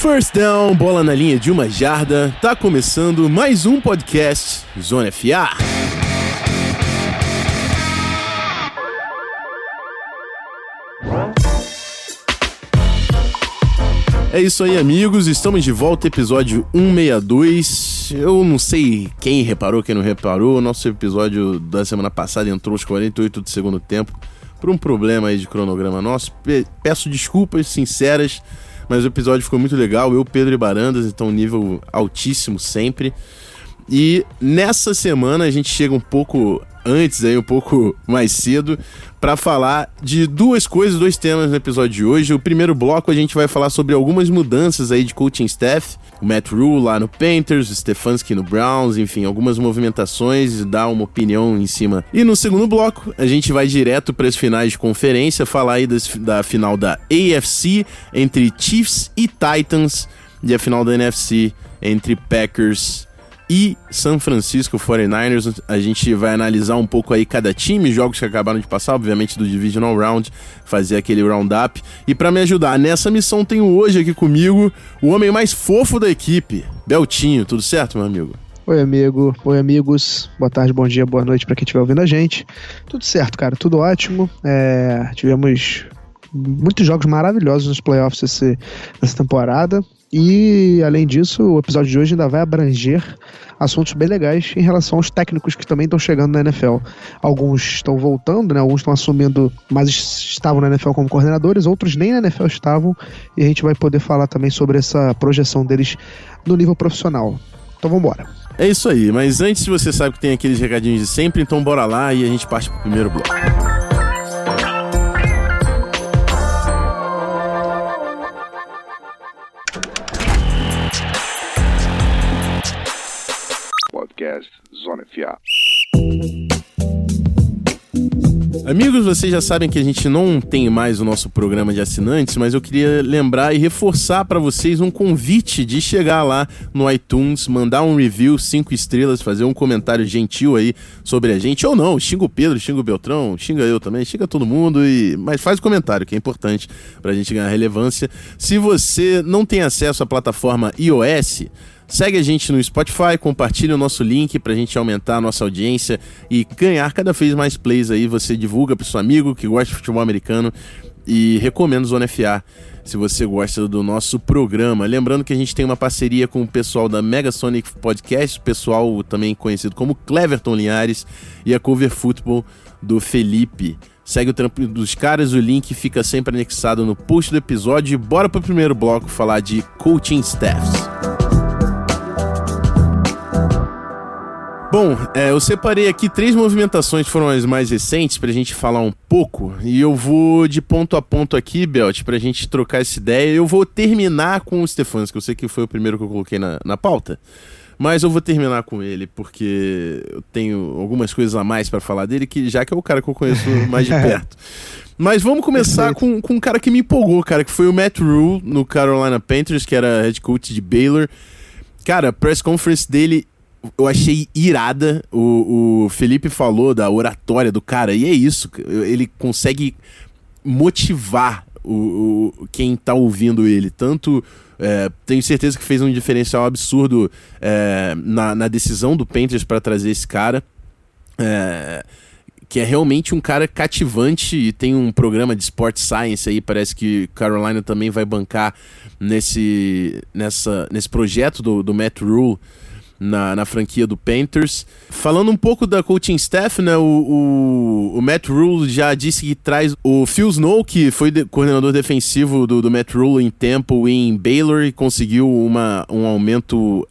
First down, bola na linha de uma jarda. Tá começando mais um podcast Zona FA. É isso aí, amigos. Estamos de volta, episódio 162. Eu não sei quem reparou, quem não reparou. Nosso episódio da semana passada entrou aos 48 do segundo tempo por um problema aí de cronograma nosso. Peço desculpas sinceras, mas o episódio ficou muito legal. Eu, Pedro e Barandas, então nível altíssimo sempre. E nessa semana a gente chega um pouco antes, aí, um pouco mais cedo, para falar de duas coisas, dois temas no episódio de hoje. O primeiro bloco a gente vai falar sobre algumas mudanças aí de coaching staff. O Matt Rule lá no Panthers, o Stefanski no Browns, enfim, algumas movimentações, dar uma opinião em cima. E no segundo bloco, a gente vai direto para as finais de conferência, falar aí das, da final da AFC entre Chiefs e Titans e a final da NFC entre Packers e San Francisco 49ers. A gente vai analisar um pouco aí cada time, jogos que acabaram de passar, obviamente do Divisional Round, fazer aquele roundup. E para me ajudar nessa missão, tenho hoje aqui comigo o homem mais fofo da equipe, Beltinho. Tudo certo, meu amigo? Oi, amigo. Oi, amigos. Boa tarde, bom dia, boa noite para quem estiver ouvindo a gente. Tudo certo, cara. Tudo ótimo. É, tivemos muitos jogos maravilhosos nos playoffs esse, nessa temporada. E, além disso, o episódio de hoje ainda vai abranger assuntos bem legais em relação aos técnicos que também estão chegando na NFL. Alguns estão voltando, né? Alguns estão assumindo, mas estavam na NFL como coordenadores, outros nem na NFL estavam, e a gente vai poder falar também sobre essa projeção deles no nível profissional. Então vamos embora. É isso aí, mas antes você sabe que tem aqueles recadinhos de sempre, então bora lá e a gente parte pro primeiro bloco. Podcast Zona FA. Amigos, vocês já sabem que a gente não tem mais o nosso programa de assinantes, mas eu queria lembrar e reforçar para vocês um convite de chegar lá no iTunes, mandar um review, cinco estrelas, fazer um comentário gentil aí sobre a gente, ou não, xinga o Pedro, xinga o Beltrão, xinga eu também, xinga todo mundo, e mas faz o comentário, que é importante para a gente ganhar relevância. Se você não tem acesso à plataforma iOS, Segue a gente no Spotify, compartilhe o nosso link para a gente aumentar a nossa audiência e ganhar cada vez mais plays aí. Você divulga para seu amigo que gosta de futebol americano e recomendo Zona FA se você gosta do nosso programa. Lembrando que a gente tem uma parceria com o pessoal da Megasonic Podcast, pessoal também conhecido como Cleverton Linhares e a Cover Football do Felipe. Segue o trampo dos caras, o link fica sempre anexado no post do episódio. E bora pro primeiro bloco falar de coaching staffs. Bom, é, eu separei aqui três movimentações que foram as mais recentes pra gente falar um pouco. E eu vou de ponto a ponto aqui, Belt, pra gente trocar essa ideia. Eu vou terminar com o Stefanski, que eu sei que foi o primeiro que eu coloquei na, na pauta. Mas eu vou terminar com ele, porque eu tenho algumas coisas a mais para falar dele, que já que é o cara que eu conheço mais de perto. Mas vamos começar com, com um cara que me empolgou, cara, que foi o Matt Rule no Carolina Panthers, que era head coach de Baylor. Cara, a press conference dele eu achei irada. O, o Felipe falou da oratória do cara, e é isso. Ele consegue motivar o, o quem tá ouvindo ele. Tanto. É, tenho certeza que fez um diferencial absurdo é, na, na, decisão do Panthers para trazer esse cara. É, que é realmente um cara cativante e tem um programa de Sport Science aí, parece que Carolina também vai bancar nesse, nessa, nesse projeto do, do Matt Rule na, na franquia do Panthers. Falando um pouco da coaching staff, né, o, o, o Matt Rule já disse que traz o Phil Snow, que foi de, coordenador defensivo do, do Matt Rule em Temple e em Baylor e conseguiu uma, um aumento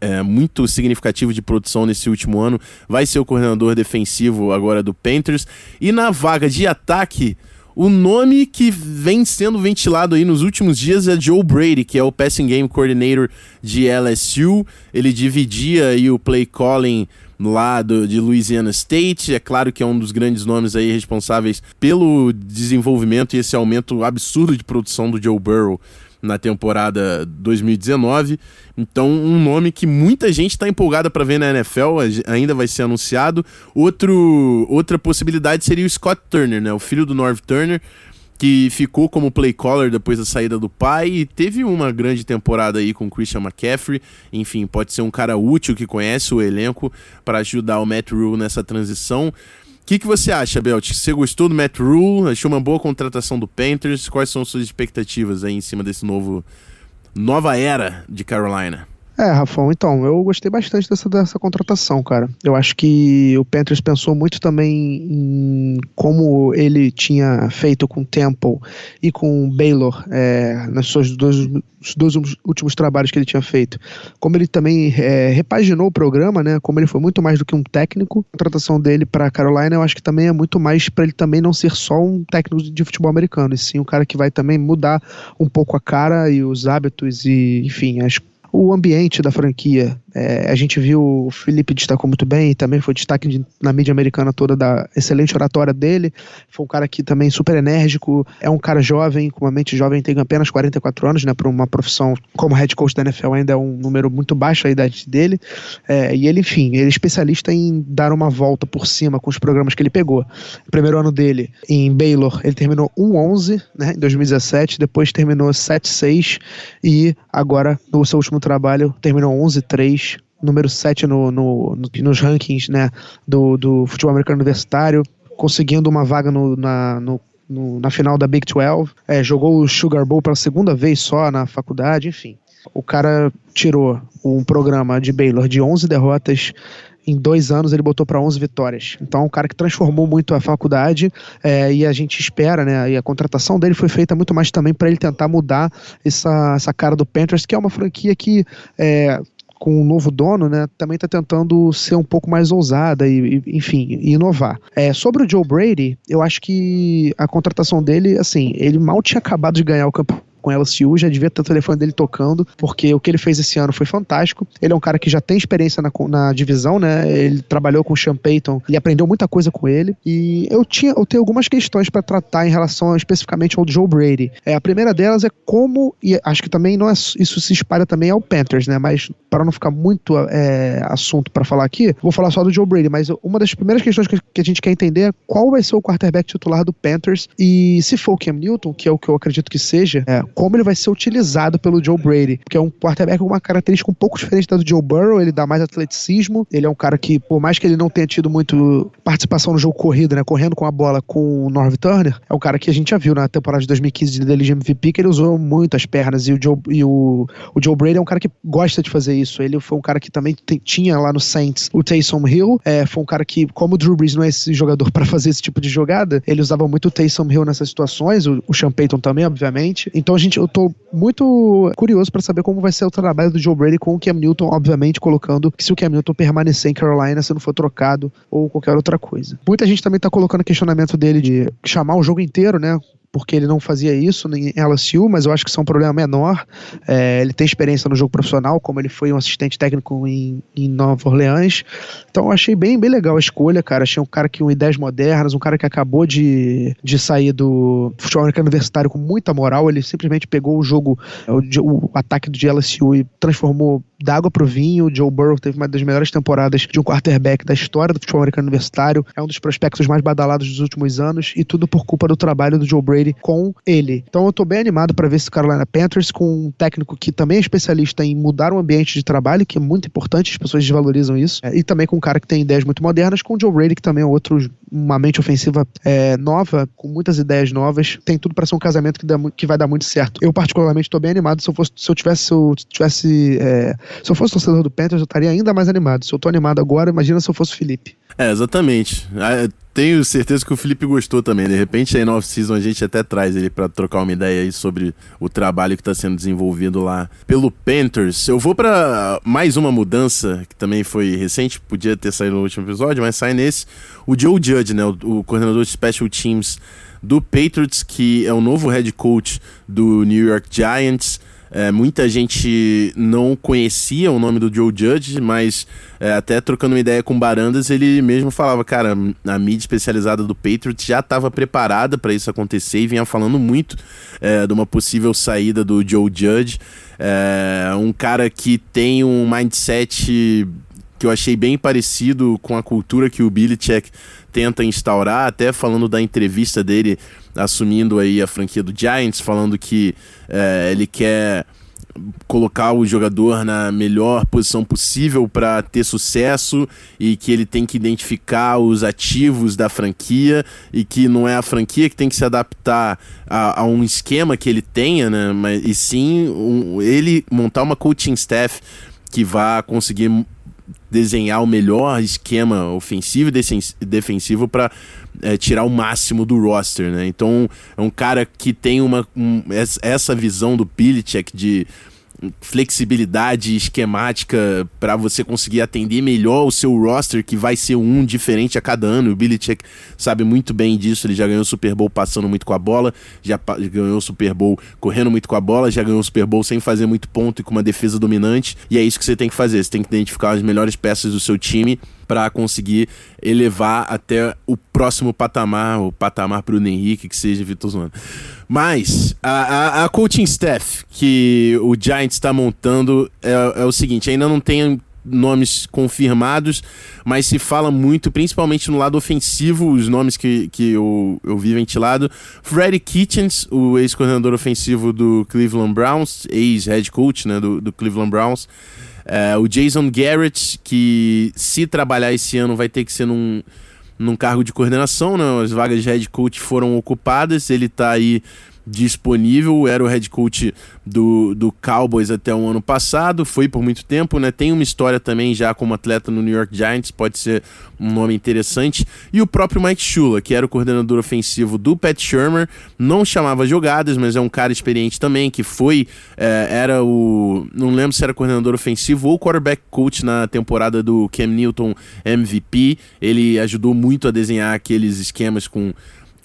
é, muito significativo de produção nesse último ano, vai ser o coordenador defensivo agora do Panthers. E na vaga de ataque, o nome que vem sendo ventilado aí nos últimos dias é Joe Brady, que é o Passing Game Coordinator de LSU. Ele dividia aí o play calling lá do, de Louisiana State. É claro que é um dos grandes nomes aí responsáveis pelo desenvolvimento e esse aumento absurdo de produção do Joe Burrow na temporada 2019. Então, um nome que muita gente está empolgada para ver na NFL, ainda vai ser anunciado. Outro, outra possibilidade seria o Scott Turner, né? o filho do Norv Turner, que ficou como play caller depois da saída do pai e teve uma grande temporada aí com Christian McCaffrey. Enfim, pode ser um cara útil que conhece o elenco para ajudar o Matt Rule nessa transição. O que, que você acha, Belt? Você gostou do Matt Rule? Achou uma boa contratação do Panthers? Quais são suas expectativas aí em cima desse novo nova era de Carolina? É, Rafão, então, eu gostei bastante dessa, dessa contratação, cara. Eu acho que o Panthers pensou muito também em como ele tinha feito com o Temple e com o Baylor é, nos seus dois, dois últimos trabalhos que ele tinha feito. Como ele também é, repaginou o programa, né? Como ele foi muito mais do que um técnico, a contratação dele para Carolina, eu acho que também é muito mais para ele também não ser só um técnico de futebol americano, e sim um cara que vai também mudar um pouco a cara e os hábitos e, enfim, as o ambiente da franquia. É, a gente viu o Felipe destacou muito bem, também foi destaque de, na mídia americana toda da excelente oratória dele. Foi um cara que também super enérgico, é um cara jovem, com uma mente jovem, tem apenas 44 anos, né? Para uma profissão como head coach da NFL ainda é um número muito baixo a idade dele. É, e ele, enfim, ele é especialista em dar uma volta por cima com os programas que ele pegou. Primeiro ano dele em Baylor, ele terminou 1-11, né? Em 2017, depois terminou 7-6 e agora no seu último trabalho, terminou 11-3, número 7 no, no, no, nos rankings né, do, do futebol americano universitário, conseguindo uma vaga no, na, no, no, na final da Big 12, é, jogou o Sugar Bowl pela segunda vez só na faculdade, enfim. O cara tirou um programa de Baylor de 11 derrotas em dois anos ele botou para 11 vitórias. Então, é um cara que transformou muito a faculdade é, e a gente espera, né? E a contratação dele foi feita muito mais também para ele tentar mudar essa, essa cara do Panthers, que é uma franquia que é, com um novo dono, né, também está tentando ser um pouco mais ousada e, e enfim, inovar. É, sobre o Joe Brady, eu acho que a contratação dele, assim, ele mal tinha acabado de ganhar o campeonato com a LSU, já devia ter o telefone dele tocando, porque o que ele fez esse ano foi fantástico. Ele é um cara que já tem experiência na, na divisão, né? Ele trabalhou com o Sean Payton e aprendeu muita coisa com ele. E eu tinha, eu tenho algumas questões para tratar em relação especificamente ao Joe Brady. É, a primeira delas é como, e acho que também não é, isso se espalha também ao Panthers, né? Mas para não ficar muito é, assunto para falar aqui, vou falar só do Joe Brady. Mas uma das primeiras questões que, que a gente quer entender é qual vai ser o quarterback titular do Panthers e se for o Cam Newton, que é o que eu acredito que seja, é, como ele vai ser utilizado pelo Joe Brady, que é um quarterback com uma característica um pouco diferente da do Joe Burrow, ele dá mais atleticismo, ele é um cara que, por mais que ele não tenha tido muito participação no jogo corrido, né, correndo com a bola com o Norv Turner, é um cara que a gente já viu na temporada de 2015 dele de MVP, que ele usou muito as pernas, e o Joe, e o, o Joe Brady é um cara que gosta de fazer isso, ele foi um cara que também tinha lá no Saints o Taysom Hill, é, foi um cara que, como o Drew Brees não é esse jogador para fazer esse tipo de jogada, ele usava muito o Taysom Hill nessas situações, o, o Sean Payton também, obviamente, então a gente, eu tô muito curioso para saber como vai ser o trabalho do Joe Brady com o Cam Newton, obviamente colocando que se o Cam Newton permanecer em Carolina, se não for trocado ou qualquer outra coisa. Muita gente também tá colocando questionamento dele de chamar o jogo inteiro, né? Porque ele não fazia isso em LSU, mas eu acho que isso é um problema menor. É, ele tem experiência no jogo profissional, como ele foi um assistente técnico em, em Nova Orleans. Então eu achei bem, bem legal a escolha, cara. Achei um cara que com ideias modernas, um cara que acabou de, de sair do futebol americano universitário com muita moral. Ele simplesmente pegou o jogo, o, o ataque do LSU e transformou da água pro vinho. O Joe Burrow teve uma das melhores temporadas de um quarterback da história do futebol americano universitário. É um dos prospectos mais badalados dos últimos anos e tudo por culpa do trabalho do Joe Brady Brady com ele. Então eu tô bem animado para ver esse Carolina Panthers com um técnico que também é especialista em mudar o ambiente de trabalho, que é muito importante, as pessoas desvalorizam isso, é, e também com um cara que tem ideias muito modernas, com o Joe Brady, que também é outro, uma mente ofensiva é, nova, com muitas ideias novas, tem tudo para ser um casamento que, dá, que vai dar muito certo. Eu particularmente tô bem animado, se eu fosse, se eu tivesse, se eu tivesse, é, se eu fosse torcedor do Panthers, eu estaria ainda mais animado. Se eu tô animado agora, imagina se eu fosse o Felipe. É, exatamente. Tenho certeza que o Felipe gostou também. De repente, aí no off-season a gente até traz ele para trocar uma ideia aí sobre o trabalho que está sendo desenvolvido lá pelo Panthers. Eu vou para mais uma mudança que também foi recente, podia ter saído no último episódio, mas sai nesse. O Joe Judge, né, o, o coordenador de Special Teams do Patriots, que é o novo head coach do New York Giants. É, muita gente não conhecia o nome do Joe Judge, mas é, até trocando uma ideia com Barandas, ele mesmo falava, cara, a mídia especializada do Patriots já estava preparada para isso acontecer e vinha falando muito é, de uma possível saída do Joe Judge. É, um cara que tem um mindset que eu achei bem parecido com a cultura que o Belichick tenta instaurar, até falando da entrevista dele assumindo aí a franquia do Giants, falando que é, ele quer colocar o jogador na melhor posição possível para ter sucesso e que ele tem que identificar os ativos da franquia e que não é a franquia que tem que se adaptar a, a um esquema que ele tenha, né? Mas, e sim um, ele montar uma coaching staff que vá conseguir desenhar o melhor esquema ofensivo e defensivo para é, tirar o máximo do roster, né? Então é um cara que tem uma um, essa visão do Belichick de flexibilidade esquemática para você conseguir atender melhor o seu roster, que vai ser um diferente a cada ano. O Belichick sabe muito bem disso, ele já ganhou o Super Bowl passando muito com a bola, já ganhou o Super Bowl correndo muito com a bola, já ganhou o Super Bowl sem fazer muito ponto e com uma defesa dominante. E é isso que você tem que fazer, você tem que identificar as melhores peças do seu time para conseguir elevar até o próximo patamar, o patamar para o Henrique, que seja Vitor Zona. Mas a, a, a, coaching staff que o Giants está montando é, é o seguinte: ainda não tem nomes confirmados, mas se fala muito, principalmente no lado ofensivo, os nomes que, que eu, eu vi ventilado. Freddie Kitchens, o ex-coordenador ofensivo do Cleveland Browns, ex-head coach né, do, do Cleveland Browns. É, o Jason Garrett, que se trabalhar esse ano vai ter que ser num, num cargo de coordenação, né? As vagas de head coach foram ocupadas, ele está aí disponível, era o head coach do, do Cowboys até o ano passado, foi por muito tempo, né? Tem uma história também já como atleta no New York Giants, pode ser um nome interessante. E o próprio Mike Shula, que era o coordenador ofensivo do Pat Shermer, não chamava jogadas, mas é um cara experiente também, que foi, é, era o, não lembro se era coordenador ofensivo ou quarterback coach na temporada do Cam Newton MVP. Ele ajudou muito a desenhar aqueles esquemas com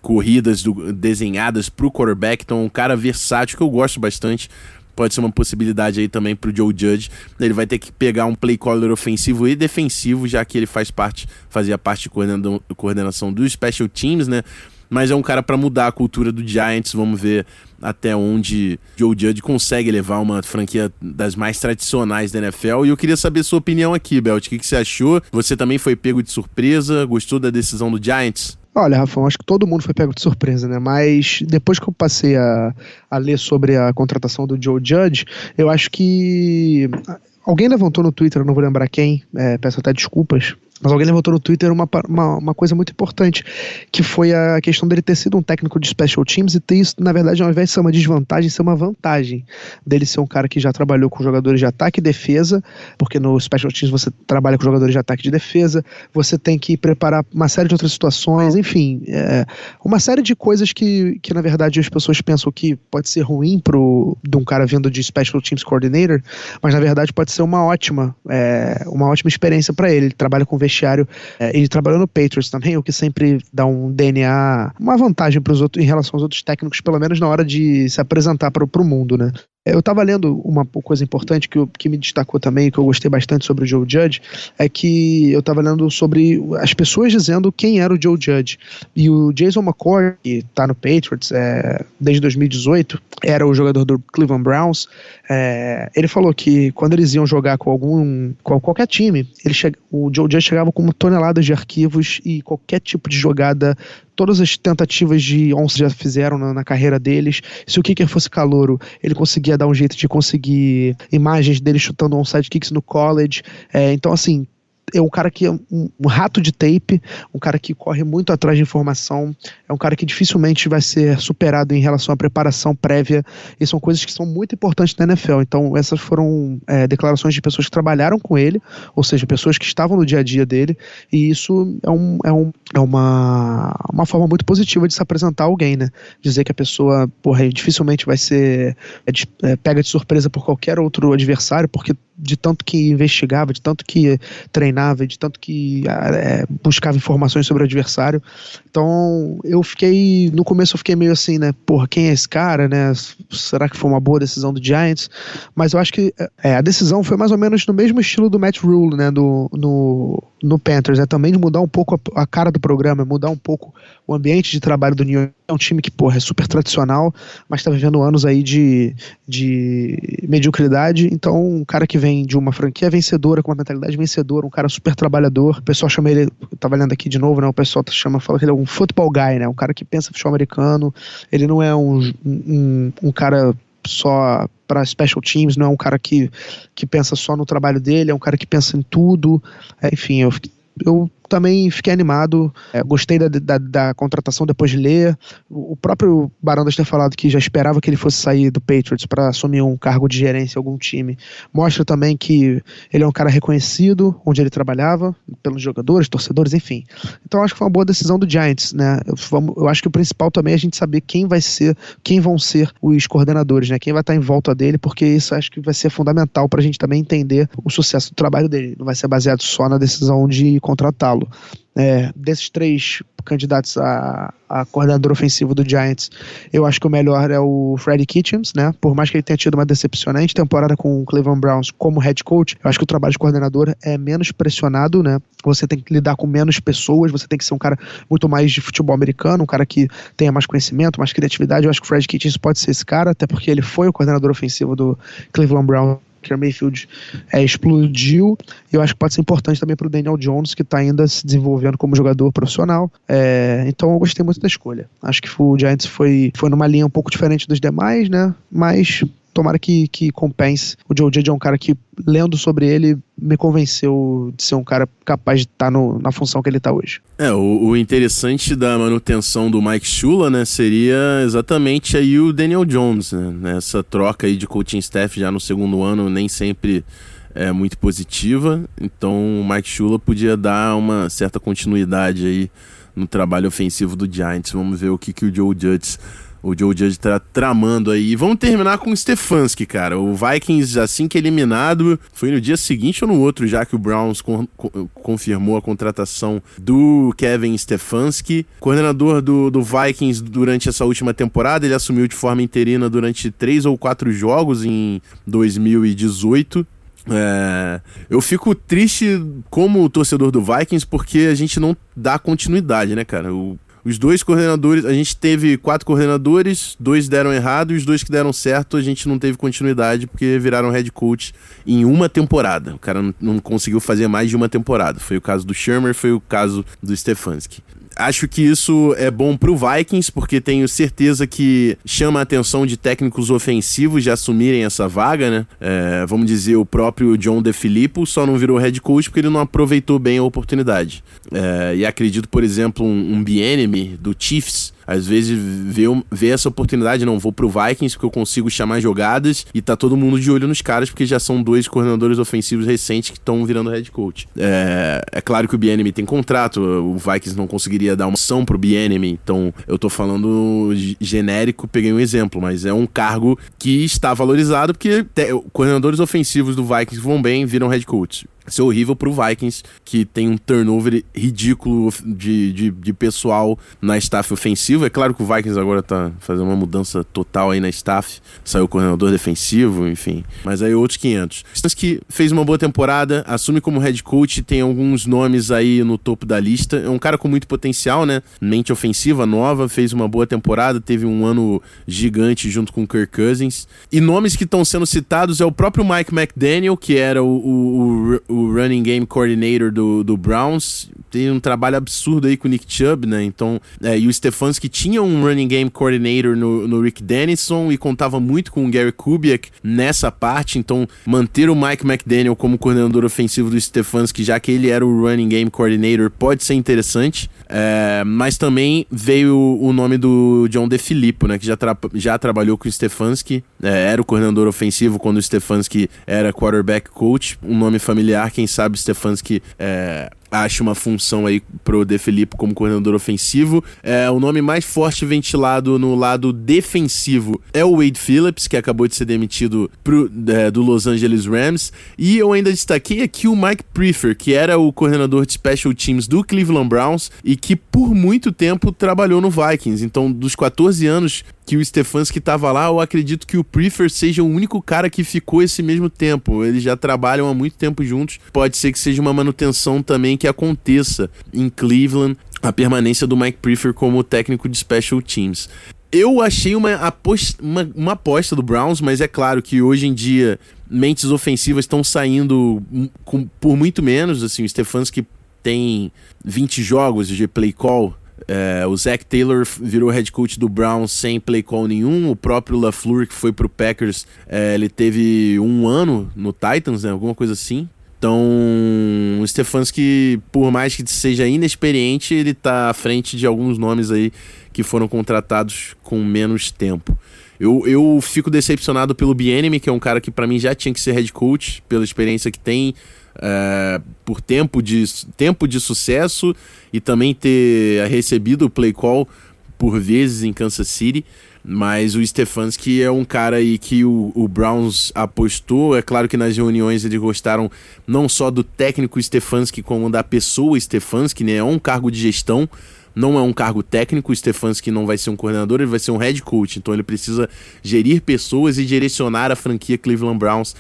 corridas do, desenhadas para o quarterback. Então, um cara versátil que eu gosto bastante. Pode ser uma possibilidade aí também para o Joe Judge. Ele vai ter que pegar um play caller ofensivo e defensivo, já que ele faz parte, fazia parte de coordenação dos special teams, né? Mas é um cara para mudar a cultura do Giants. Vamos ver até onde Joe Judge consegue levar uma franquia das mais tradicionais da NFL. E eu queria saber sua opinião aqui, Belt. O que, que você achou? Você também foi pego de surpresa? Gostou da decisão do Giants? Olha, Rafa, acho que todo mundo foi pego de surpresa, né? Mas depois que eu passei a, a ler sobre a contratação do Joe Judge, eu acho que alguém levantou no Twitter, não vou lembrar quem, é, peço até desculpas, mas alguém levantou no Twitter uma, uma, uma, coisa muito importante, que foi a questão dele ter sido um técnico de special teams e ter isso, na verdade, ao invés de ser uma desvantagem, ser uma vantagem. Dele ser um cara que já trabalhou com jogadores de ataque e defesa, porque no special teams você trabalha com jogadores de ataque e de defesa, você tem que preparar uma série de outras situações, enfim, é, uma série de coisas que, que, na verdade, as pessoas pensam que pode ser ruim pro, de um cara vindo de special teams coordinator, mas na verdade pode ser uma ótima, é, uma ótima experiência para ele. Ele trabalha com vestiário. É, ele trabalhou no Patriots também, o que sempre dá um DNA, uma vantagem para os outros em relação aos outros técnicos, pelo menos na hora de se apresentar para o mundo, né? Eu estava lendo uma coisa importante que, que me destacou também, que eu gostei bastante sobre o Joe Judge, é que eu estava lendo sobre as pessoas dizendo quem era o Joe Judge. E o Jason McCoy, que está no Patriots é, desde 2018, era o jogador do Cleveland Browns. É, ele falou que quando eles iam jogar com algum com qualquer time, ele che, o Joe Judge chegava com toneladas de arquivos e qualquer tipo de jogada todas as tentativas de onça já fizeram na, na, carreira deles. Se o kicker fosse calouro, ele conseguia dar um jeito de conseguir imagens dele chutando onside kicks no college. É, então, assim, é um cara que é um, um, rato de tape, um cara que corre muito atrás de informação, é um cara que dificilmente vai ser superado em relação à preparação prévia, e são coisas que são muito importantes na NFL. Então, essas foram é, declarações de pessoas que trabalharam com ele, ou seja, pessoas que estavam no dia a dia dele, e isso é, um, é, um, é uma, uma forma muito positiva de se apresentar alguém, né? Dizer que a pessoa, porra, dificilmente vai ser é, é, pega de surpresa por qualquer outro adversário, porque de tanto que investigava, de tanto que treinava, de tanto que é, buscava informações sobre o adversário. Então, eu fiquei, no começo eu fiquei meio assim, né, porra, quem é esse cara, né, será que foi uma boa decisão do Giants? Mas eu acho que é, a decisão foi mais ou menos no mesmo estilo do Matt Rule, né, do, no no Panthers é também de mudar um pouco a, a, cara do programa, mudar um pouco o ambiente de trabalho do New York. É um time que, porra, é super tradicional, mas está vivendo anos aí de, de mediocridade. Então, um cara que vem de uma franquia vencedora, com uma mentalidade vencedora, um cara super trabalhador. O pessoal chama ele, eu tava lendo aqui de novo, né? O pessoal tá chama, fala que ele é um football guy, né? Um cara que pensa futebol americano. Ele não é um, um, um cara só para special teams, não é um cara que, que pensa só no trabalho dele, é um cara que pensa em tudo. É, enfim, eu, eu também fiquei animado, é, gostei da, da, da, contratação depois de ler. O, próprio Barandas ter falado que já esperava que ele fosse sair do Patriots para assumir um cargo de gerência em algum time. Mostra também que ele é um cara reconhecido onde ele trabalhava, pelos jogadores, torcedores, enfim. Então acho que foi uma boa decisão do Giants, né? Eu, eu acho que o principal também é a gente saber quem vai ser, quem vão ser os coordenadores, né? Quem vai estar em volta dele, porque isso acho que vai ser fundamental para a gente também entender o sucesso do trabalho dele. Não vai ser baseado só na decisão de contratá-lo. É, desses três candidatos a, a, coordenador ofensivo do Giants, eu acho que o melhor é o Freddie Kitchens, né? Por mais que ele tenha tido uma decepcionante temporada com o Cleveland Browns como head coach, eu acho que o trabalho de coordenador é menos pressionado, né? Você tem que lidar com menos pessoas, você tem que ser um cara muito mais de futebol americano, um cara que tenha mais conhecimento, mais criatividade. Eu acho que o Freddie Kitchens pode ser esse cara, até porque ele foi o coordenador ofensivo do Cleveland Browns Baker Mayfield é, explodiu. E eu acho que pode ser importante também para o Daniel Jones, que está ainda se desenvolvendo como jogador profissional. É, então eu gostei muito da escolha. Acho que o Giants foi, foi numa linha um pouco diferente dos demais, né? Mas tomara que, que compense. O Joe Judge é um cara que, lendo sobre ele, me convenceu de ser um cara capaz de estar tá na função que ele está hoje. É, o, o, interessante da manutenção do Mike Shula, né, seria exatamente aí o Daniel Jones, né? Essa troca aí de coaching staff já no segundo ano nem sempre é muito positiva, então o Mike Shula podia dar uma certa continuidade aí no trabalho ofensivo do Giants. Vamos ver o que, que o Joe Judge o Joe Judge tá tramando aí. E vamos terminar com o Stefanski, cara. O Vikings, assim que eliminado, foi no dia seguinte ou no outro, já que o Browns con confirmou a contratação do Kevin Stefanski. Coordenador do, do Vikings durante essa última temporada, ele assumiu de forma interina durante três ou quatro jogos em 2018. É, eu fico triste como torcedor do Vikings porque a gente não dá continuidade, né, cara? O os dois coordenadores, a gente teve quatro coordenadores, dois deram errado e os dois que deram certo a gente não teve continuidade porque viraram head coach em uma temporada. O cara não, não conseguiu fazer mais de uma temporada. Foi o caso do Shermer, foi o caso do Stefanski. Acho que isso é bom pro Vikings, porque tenho certeza que chama a atenção de técnicos ofensivos de assumirem essa vaga, né? É, vamos dizer, o próprio John DeFilippo só não virou head coach porque ele não aproveitou bem a oportunidade. É, e acredito, por exemplo, um, um do Chiefs às vezes vê, vê essa oportunidade, não, vou pro Vikings porque eu consigo chamar jogadas e tá todo mundo de olho nos caras porque já são dois coordenadores ofensivos recentes que estão virando head coach. É, é claro que o Bienemy tem contrato, o Vikings não conseguiria dar uma ação pro Bienemy, então eu tô falando genérico, peguei um exemplo, mas é um cargo que está valorizado porque coordenadores ofensivos do Vikings vão bem, viram head coach ser horrível pro Vikings, que tem um turnover ridículo de, de, de, pessoal na staff ofensivo. É claro que o Vikings agora tá fazendo uma mudança total aí na staff. Saiu o coordenador defensivo, enfim. Mas aí outros 500. que fez uma boa temporada, assume como head coach, tem alguns nomes aí no topo da lista. É um cara com muito potencial, né? Mente ofensiva nova, fez uma boa temporada, teve um ano gigante junto com o Kirk Cousins. E nomes que estão sendo citados é o próprio Mike McDaniel, que era o, o, o o running game coordinator do, do Browns, tem um trabalho absurdo aí com o Nick Chubb, né? Então, é, e o Stefanski tinha um running game coordinator no, no Rick Dennison e contava muito com o Gary Kubiak nessa parte. Então, manter o Mike McDaniel como coordenador ofensivo do Stefanski, já que ele era o running game coordinator, pode ser interessante. É, mas também veio o nome do John DeFilippo, né? Que já, tra já trabalhou com o Stefanski, é, era o coordenador ofensivo quando o Stefanski era quarterback coach, um nome familiar, quem sabe Stefanski é, acha uma função aí pro De Filippo como coordenador ofensivo. É, o nome mais forte ventilado no lado defensivo é o Wade Phillips, que acabou de ser demitido pro, é, do Los Angeles Rams. E eu ainda destaquei aqui o Mike Prefer, que era o coordenador de special teams do Cleveland Browns e que por muito tempo trabalhou no Vikings. Então, dos 14 anos que o Stefanski estava lá, eu acredito que o Prefer seja o único cara que ficou esse mesmo tempo. Eles já trabalham há muito tempo juntos. Pode ser que seja uma manutenção também que aconteça em Cleveland a permanência do Mike Prefer como técnico de special teams. Eu achei uma aposta, uma, uma aposta do Browns, mas é claro que hoje em dia mentes ofensivas estão saindo com, por muito menos. Assim, o Stefanski tem 20 jogos de play call. É, o Zach Taylor virou head coach do Browns sem play call nenhum. O próprio LaFleur, que foi pro Packers, é, ele teve um ano no Titans, né, alguma coisa assim. Então, o Stefanski, por mais que seja inexperiente, ele tá à frente de alguns nomes aí que foram contratados com menos tempo. Eu, eu fico decepcionado pelo Bienemy, que é um cara que para mim já tinha que ser head coach, pela experiência que tem, é, por tempo de, tempo de sucesso e também ter recebido o play call por vezes em Kansas City. Mas o Stefanski é um cara aí que o, o, Browns apostou. É claro que nas reuniões eles gostaram não só do técnico Stefanski, como da pessoa Stefanski, né? É um cargo de gestão, não é um cargo técnico. O Stefanski não vai ser um coordenador, ele vai ser um head coach. Então ele precisa gerir pessoas e direcionar a franquia Cleveland Browns.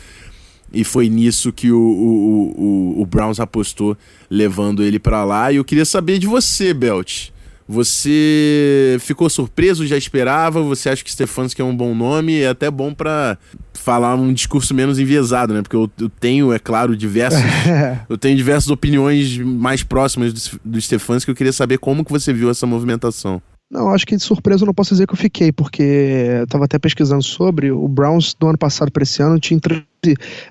E foi nisso que o, o, o, o Browns apostou, levando ele para lá. E eu queria saber de você, Belt. Você ficou surpreso, já esperava? Você acha que Stefanski é um bom nome? É até bom para falar um discurso menos enviesado, né? Porque eu, eu tenho, é claro, diversos, eu tenho diversas opiniões mais próximas do, do Stefanski. Eu queria saber como que você viu essa movimentação. Não, acho que de surpresa eu não posso dizer que eu fiquei, porque eu estava até pesquisando sobre. O Browns do ano passado para esse ano tinha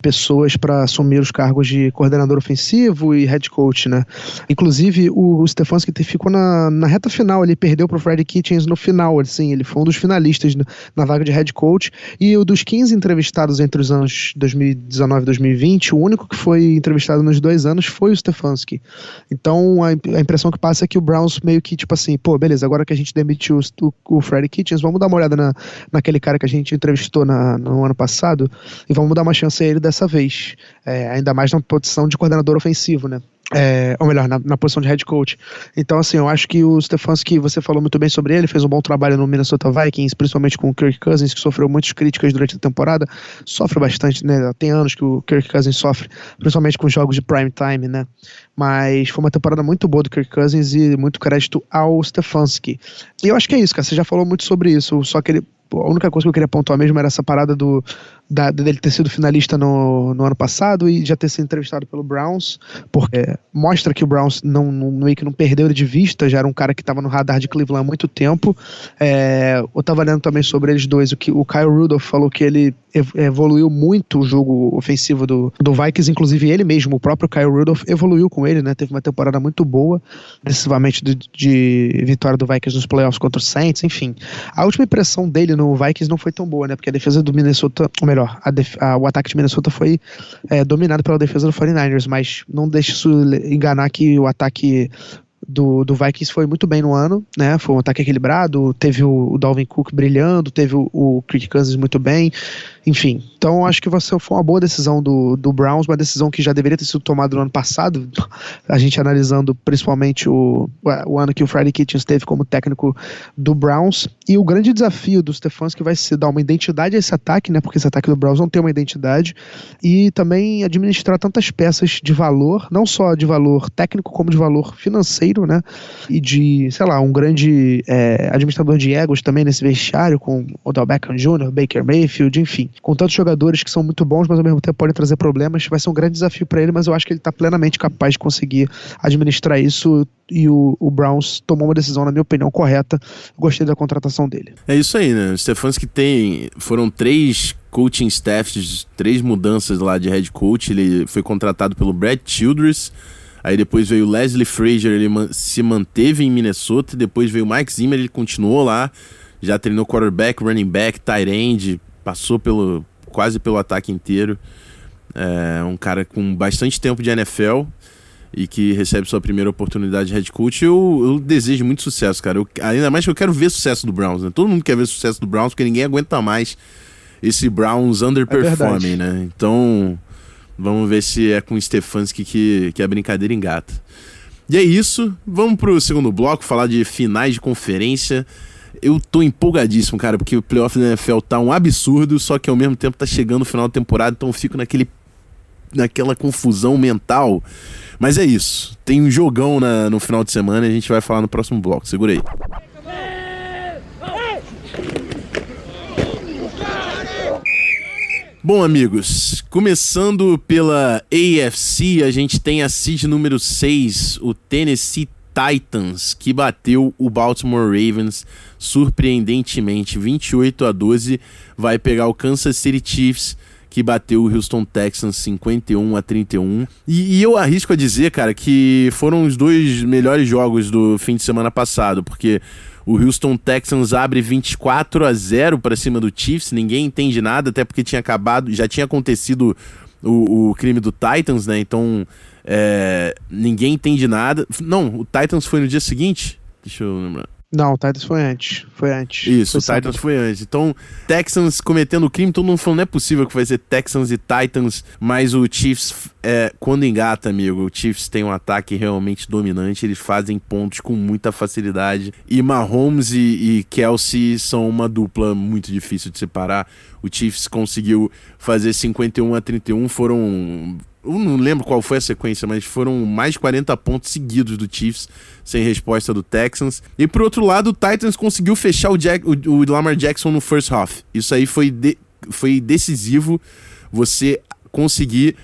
pessoas para assumir os cargos de coordenador ofensivo e head coach, né? Inclusive, o Stefanski ficou na, na reta final, ele perdeu para o Freddy Kitchens no final, assim, ele foi um dos finalistas na, vaga de head coach, e o dos 15 entrevistados entre os anos 2019 e 2020, o único que foi entrevistado nos dois anos foi o Stefanski. Então, a, a impressão que passa é que o Browns meio que, tipo assim, pô, beleza, agora que a gente demitiu o, o Freddy Kitchens, vamos dar uma olhada na, naquele cara que a gente entrevistou na, no ano passado, e vamos dar uma chance a ele dessa vez. É, ainda mais na posição de coordenador ofensivo, né? É, ou melhor, na, na, posição de head coach. Então, assim, eu acho que o Stefanski, você falou muito bem sobre ele, fez um bom trabalho no Minnesota Vikings, principalmente com o Kirk Cousins, que sofreu muitas críticas durante a temporada. Sofre bastante, né? Tem anos que o Kirk Cousins sofre, principalmente com jogos de prime time, né? Mas foi uma temporada muito boa do Kirk Cousins e muito crédito ao Stefanski. E eu acho que é isso, cara. Você já falou muito sobre isso, só que ele, a única coisa que eu queria pontuar mesmo era essa parada do da, dele ter sido finalista no, no ano passado e já ter sido entrevistado pelo Browns, porque mostra que o Browns não, não, meio que não perdeu ele de vista, já era um cara que estava no radar de Cleveland há muito tempo. É, eu estava lendo também sobre eles dois, o que o Kyle Rudolph falou que ele evoluiu muito o jogo ofensivo do, do Vikings, inclusive ele mesmo, o próprio Kyle Rudolph, evoluiu com ele, né? Teve uma temporada muito boa, decisivamente de, de vitória do Vikings nos playoffs contra o Saints, enfim. A última impressão dele no Vikings não foi tão boa, né? Porque a defesa do Minnesota, ou melhor, a a, o ataque de Minnesota foi é, dominado pela defesa do 49ers, mas não deixe isso enganar que o ataque do, do Vikings foi muito bem no ano, né? Foi um ataque equilibrado, teve o, o Dalvin Cook brilhando, teve o, o Kirk Cousins muito bem, enfim. Então acho que foi uma boa decisão do, do Browns, uma decisão que já deveria ter sido tomada no ano passado, a gente analisando principalmente o, o ano que o Friday Kitchens teve como técnico do Browns, e o grande desafio do Stefanski vai ser dar uma identidade a esse ataque, né? Porque esse ataque do Browns não tem uma identidade, e também administrar tantas peças de valor, não só de valor técnico, como de valor financeiro né? E de, sei lá, um grande é, administrador de egos também nesse vestiário, com Odell Beckham Jr., Baker Mayfield, enfim. Com tantos jogadores que são muito bons, mas ao mesmo tempo podem trazer problemas. Vai ser um grande desafio para ele, mas eu acho que ele está plenamente capaz de conseguir administrar isso e o, o, Browns tomou uma decisão, na minha opinião, correta. Gostei da contratação dele. É isso aí, né? O Stefanski tem. Foram três coaching staffs, três mudanças lá de head coach. Ele foi contratado pelo Brad Childress Aí depois veio o Leslie Frazier, ele se manteve em Minnesota. Depois veio o Mike Zimmer, ele continuou lá. Já treinou quarterback, running back, tight end. Passou pelo, quase pelo ataque inteiro. É um cara com bastante tempo de NFL e que recebe sua primeira oportunidade de head coach. Eu, eu desejo muito sucesso, cara. Eu, ainda mais que eu quero ver sucesso do Browns. Né? Todo mundo quer ver sucesso do Browns porque ninguém aguenta mais esse Browns underperforming, é né? Então Vamos ver se é com o Stefanski que, que a brincadeira engata. E é isso. Vamos pro segundo bloco, falar de finais de conferência. Eu tô empolgadíssimo, cara, porque o playoff da NFL tá um absurdo, só que ao mesmo tempo tá chegando o final da temporada, então eu fico naquele naquela confusão mental. Mas é isso. Tem um jogão na, no final de semana e a gente vai falar no próximo bloco. Segura aí. Bom, amigos, começando pela AFC, a gente tem a seed número 6, o Tennessee Titans, que bateu o Baltimore Ravens surpreendentemente 28 a 12, vai pegar o Kansas City Chiefs que bateu o Houston Texans 51 a 31. E, e, eu arrisco a dizer, cara, que foram os dois melhores jogos do fim de semana passado, porque o Houston Texans abre 24 a 0 para cima do Chiefs, ninguém entende nada, até porque tinha acabado, já tinha acontecido o, o crime do Titans, né? Então é, ninguém entende nada. Não, o Titans foi no dia seguinte. Deixa eu lembrar. Não, o Titans foi antes. Foi antes. Isso, foi o Titans sábado. foi antes. Então, Texans cometendo crime, todo mundo falando, não é possível que vai ser Texans e Titans, mas o Chiefs, é, quando engata, amigo, o Chiefs tem um ataque realmente dominante, eles fazem pontos com muita facilidade. E Mahomes e, e Kelsey são uma dupla muito difícil de separar. O Chiefs conseguiu fazer 51 a 31, foram eu não lembro qual foi a sequência, mas foram mais de 40 pontos seguidos do Chiefs sem resposta do Texans. E por outro lado, o Titans conseguiu fechar o, Jack, o, o Lamar Jackson no first half. Isso aí foi, de, foi decisivo você conseguir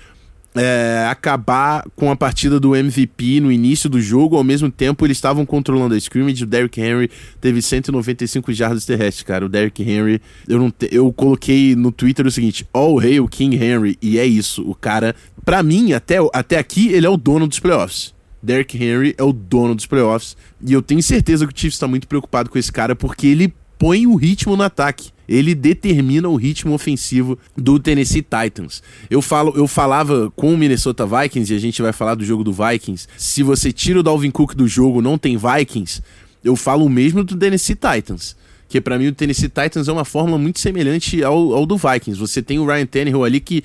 é, acabar com a partida do MVP no início do jogo. Ao mesmo tempo, eles estavam controlando a scrimmage. O Derrick Henry teve 195 jardas terrestres, cara. O Derrick Henry, eu, não te, eu coloquei no Twitter o seguinte: All hail King Henry. E é isso. O cara, para mim, até, até aqui, ele é o dono dos playoffs. Derrick Henry é o dono dos playoffs. E eu tenho certeza que o Chiefs está muito preocupado com esse cara porque ele põe o ritmo no ataque. Ele determina o ritmo ofensivo do Tennessee Titans. Eu falo, eu falava com o Minnesota Vikings e a gente vai falar do jogo do Vikings. Se você tira o Dalvin Cook do jogo, não tem Vikings. Eu falo o mesmo do Tennessee Titans que para mim o Tennessee Titans é uma fórmula muito semelhante ao, ao, do Vikings. Você tem o Ryan Tannehill ali que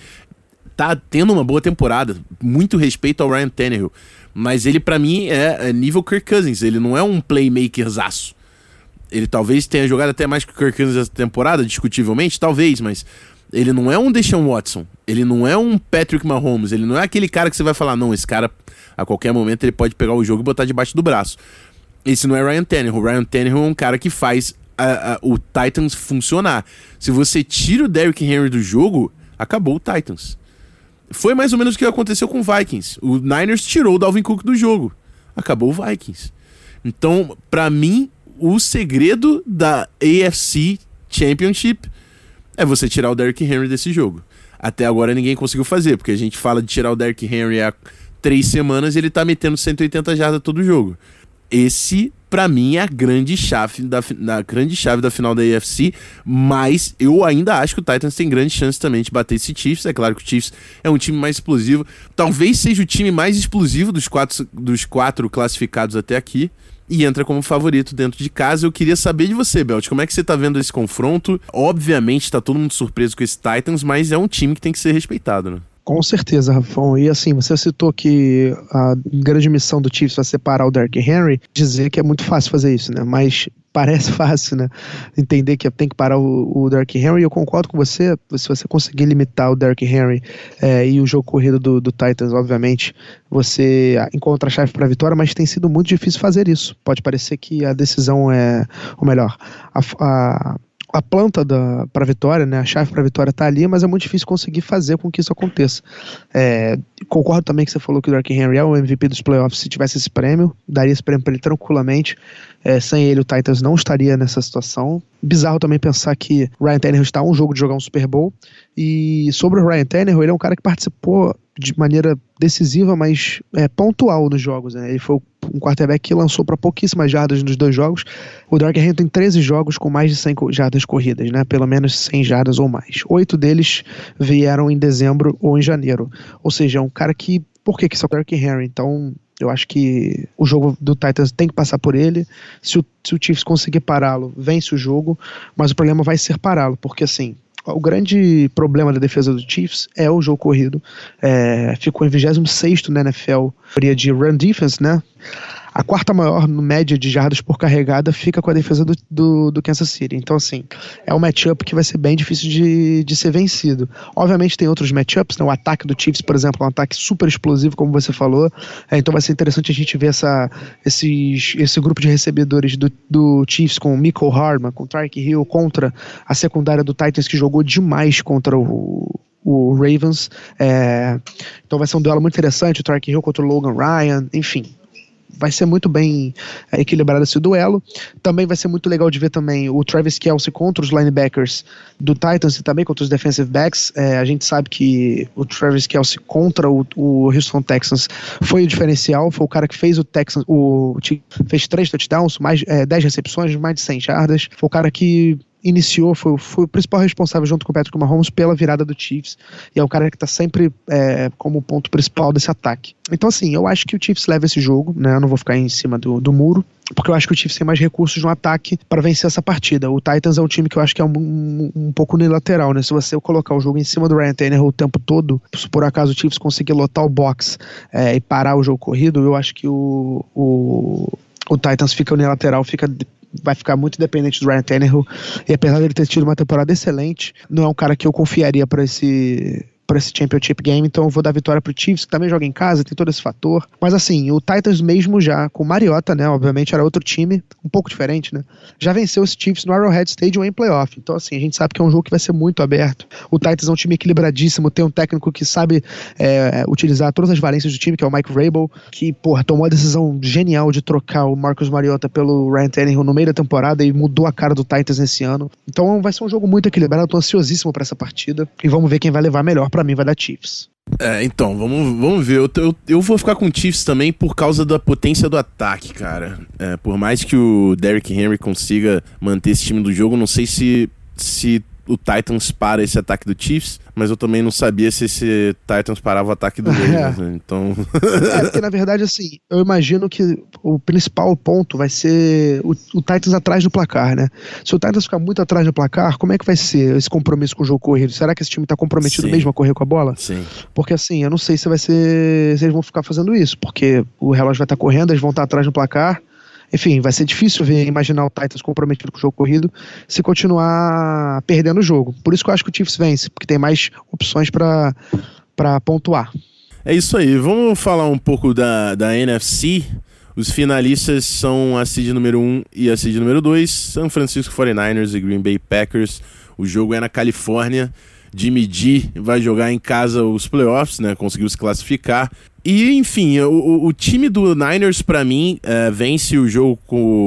tá tendo uma boa temporada, muito respeito ao Ryan Tannehill, mas ele para mim é, é, nível Kirk Cousins, ele não é um playmakerzaço. Ele talvez tenha jogado até mais que o Kirk Cousins essa temporada, discutivelmente, talvez, mas ele não é um Deshaun Watson, ele não é um Patrick Mahomes, ele não é aquele cara que você vai falar, não, esse cara a qualquer momento ele pode pegar o jogo e botar debaixo do braço. Esse não é Ryan Tannehill. Ryan Tannehill é um cara que faz a, a, o Titans funcionar. Se você tira o Derrick Henry do jogo, acabou o Titans. Foi mais ou menos o que aconteceu com o Vikings. O Niners tirou o Dalvin Cook do jogo. Acabou o Vikings. Então, para mim, o segredo da AFC Championship é você tirar o Derrick Henry desse jogo. Até agora ninguém conseguiu fazer, porque a gente fala de tirar o Derrick Henry há três semanas e ele tá metendo 180 jardas todo jogo. Esse, para mim, é a grande chave da, da, grande chave da final da AFC, mas eu ainda acho que o Titans tem grande chance também de bater esse Chiefs. É claro que o Chiefs é um time mais explosivo. Talvez seja o time mais explosivo dos quatro, dos quatro classificados até aqui e entra como favorito dentro de casa. Eu queria saber de você, Belt, como é que você tá vendo esse confronto? Obviamente tá todo mundo surpreso com esse Titans, mas é um time que tem que ser respeitado, né? Com certeza, Rafão. E assim, você citou que a grande missão do Chiefs vai separar o Derrick Henry, dizer que é muito fácil fazer isso, né? Mas parece fácil, né? Entender que tem que parar o, o Derrick Henry. Eu concordo com você. Se você conseguir limitar o Derrick Henry é, e o jogo corrido do, do Titans, obviamente, você encontra a chave para a vitória, mas tem sido muito difícil fazer isso. Pode parecer que a decisão é, ou melhor, a, a a planta para a vitória, né? A chave para a vitória está ali, mas é muito difícil conseguir fazer com que isso aconteça. É, concordo também que você falou que o Dark Henry é o MVP dos playoffs. Se tivesse esse prêmio, daria esse prêmio para ele tranquilamente. É, sem ele, o Titans não estaria nessa situação. Bizarro também pensar que Ryan Tannehill está um jogo de jogar um Super Bowl. E sobre o Ryan Tannehill, ele é um cara que participou de maneira decisiva, mas é, pontual nos jogos. Né? Ele foi um quarterback que lançou para pouquíssimas jardas nos dois jogos. O Dark Henry tem 13 jogos com mais de 100 jardas corridas, né? pelo menos 100 jardas ou mais. Oito deles vieram em dezembro ou em janeiro. Ou seja, é um cara que. Por que, que é o Dark Henry? Então, eu acho que o jogo do Titans tem que passar por ele. Se o, se o Chiefs conseguir pará-lo, vence o jogo. Mas o problema vai ser pará-lo, porque assim, o grande problema da defesa do Chiefs é o jogo corrido. É, ficou em 26 na NFL, de run defense, né? A quarta maior média de jardas por carregada fica com a defesa do, do, do Kansas City. Então, assim, é um matchup que vai ser bem difícil de, de ser vencido. Obviamente tem outros matchups, né? o ataque do Chiefs, por exemplo, é um ataque super explosivo, como você falou. É, então vai ser interessante a gente ver essa, esses, esse grupo de recebedores do, do Chiefs com o Michael Hardman, com o Tyreek Hill, contra a secundária do Titans, que jogou demais contra o, o Ravens. É, então vai ser um duelo muito interessante, o Tyreek Hill contra o Logan Ryan, enfim vai ser muito bem é, equilibrado esse duelo. Também vai ser muito legal de ver também o Travis Kelsey contra os linebackers do Titans e também contra os defensive backs. É, a gente sabe que o Travis Kelsey contra o, o Houston Texans foi o diferencial, foi o cara que fez o Texans, o, fez três touchdowns, mais é, 10 recepções, mais de 100 jardas. Foi o cara que iniciou, foi, foi, o principal responsável junto com o Patrick Mahomes pela virada do Chiefs, e é o cara que está sempre é, como ponto principal desse ataque. Então, assim, eu acho que o Chiefs leva esse jogo, né? Eu não vou ficar em cima do, do muro, porque eu acho que o Chiefs tem mais recursos no ataque para vencer essa partida. O Titans é um time que eu acho que é um, um, um, pouco unilateral, né? Se você colocar o jogo em cima do Ryan Tannehill o tempo todo, se por acaso o Chiefs conseguir lotar o box é, e parar o jogo corrido, eu acho que o, o, o Titans fica unilateral, fica vai ficar muito dependente do Ryan Tannehill. E apesar dele ter tido uma temporada excelente, não é um cara que eu confiaria para esse para esse Championship Game, então eu vou dar vitória pro Chiefs, que também joga em casa, tem todo esse fator. Mas assim, o Titans mesmo já, com o Mariota, né, obviamente era outro time, um pouco diferente, né, já venceu os Chiefs no Arrowhead Stadium em playoff. Então assim, a gente sabe que é um jogo que vai ser muito aberto. O Titans é um time equilibradíssimo, tem um técnico que sabe é, utilizar todas as valências do time, que é o Mike Vrabel, que, porra, tomou a decisão genial de trocar o Marcus Mariota pelo Ryan Tannehill no meio da temporada e mudou a cara do Titans nesse ano. Então vai ser um jogo muito equilibrado, eu tô ansiosíssimo para essa partida e vamos ver quem vai levar melhor para mim vai dar Chiefs. É, então, vamos, vamos ver. Eu, eu, eu, vou ficar com o Chiefs também por causa da potência do ataque, cara. É, por mais que o Derrick Henry consiga manter esse time do jogo, não sei se, se o Titans para esse ataque do Chiefs, mas eu também não sabia se esse Titans parava o ataque do Ravens, é. né? Então. é, porque na verdade, assim, eu imagino que o principal ponto vai ser o, o, Titans atrás do placar, né? Se o Titans ficar muito atrás do placar, como é que vai ser esse compromisso com o jogo corrido? Será que esse time tá comprometido Sim. mesmo a correr com a bola? Sim. Porque assim, eu não sei se vai ser. se eles vão ficar fazendo isso, porque o relógio vai estar tá correndo, eles vão estar tá atrás do placar enfim, vai ser difícil ver, imaginar o Titans comprometido com o jogo corrido se continuar perdendo o jogo. Por isso que eu acho que o Chiefs vence, porque tem mais opções para pontuar. É isso aí. Vamos falar um pouco da, da NFC. Os finalistas são a seed número 1 e a seed número 2, San Francisco 49ers e Green Bay Packers. O jogo é na Califórnia. Jimmy G vai jogar em casa os playoffs, né? Conseguiu se classificar. E, enfim, o, o time do Niners, para mim, é, vence o jogo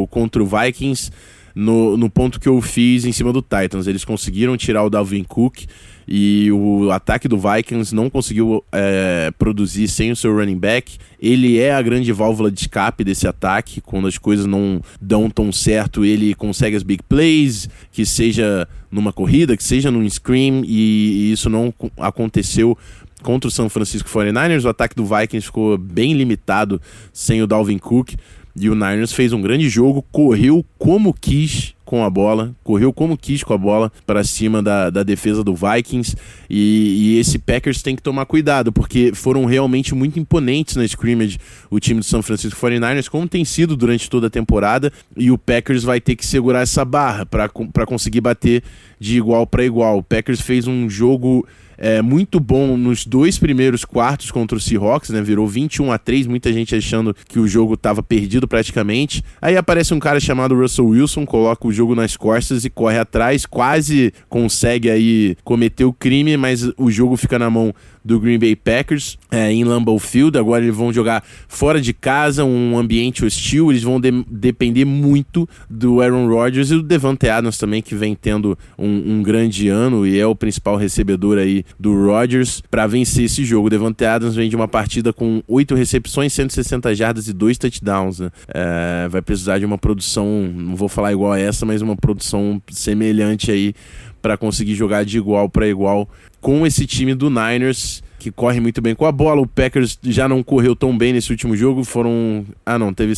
contra o Vikings no, no ponto que eu fiz em cima do Titans. Eles conseguiram tirar o Dalvin Cook e o ataque do Vikings não conseguiu é, produzir sem o seu running back. Ele é a grande válvula de escape desse ataque. Quando as coisas não dão tão certo, ele consegue as big plays, que seja numa corrida, que seja num screen, e, e isso não aconteceu contra o São Francisco 49ers. O ataque do Vikings ficou bem limitado sem o Dalvin Cook. E o Niners fez um grande jogo, correu como quis com a bola, correu como quis com a bola para cima da, da defesa do Vikings. E, e, esse Packers tem que tomar cuidado, porque foram realmente muito imponentes na scrimmage o time do São Francisco 49ers, como tem sido durante toda a temporada. E o Packers vai ter que segurar essa barra para conseguir bater de igual para igual. O Packers fez um jogo é, muito bom nos dois primeiros quartos contra o Seahawks, né? Virou 21 a 3, muita gente achando que o jogo estava perdido praticamente. Aí aparece um cara chamado Russell Wilson, coloca o jogo nas costas e corre atrás, quase consegue aí cometer o crime, mas o jogo fica na mão do Green Bay Packers é, em Lambeau Field. Agora eles vão jogar fora de casa, um ambiente hostil. Eles vão de depender muito do Aaron Rodgers e do Devante Adams também, que vem tendo um, um grande ano e é o principal recebedor aí do Rodgers para vencer esse jogo. O Devante Adams vem de uma partida com oito recepções, 160 jardas e dois touchdowns. Né? É, vai precisar de uma produção, não vou falar igual a essa, mas uma produção semelhante aí para conseguir jogar de igual para igual com esse time do Niners que corre muito bem com a bola. O Packers já não correu tão bem nesse último jogo. Foram. Ah, não, teve.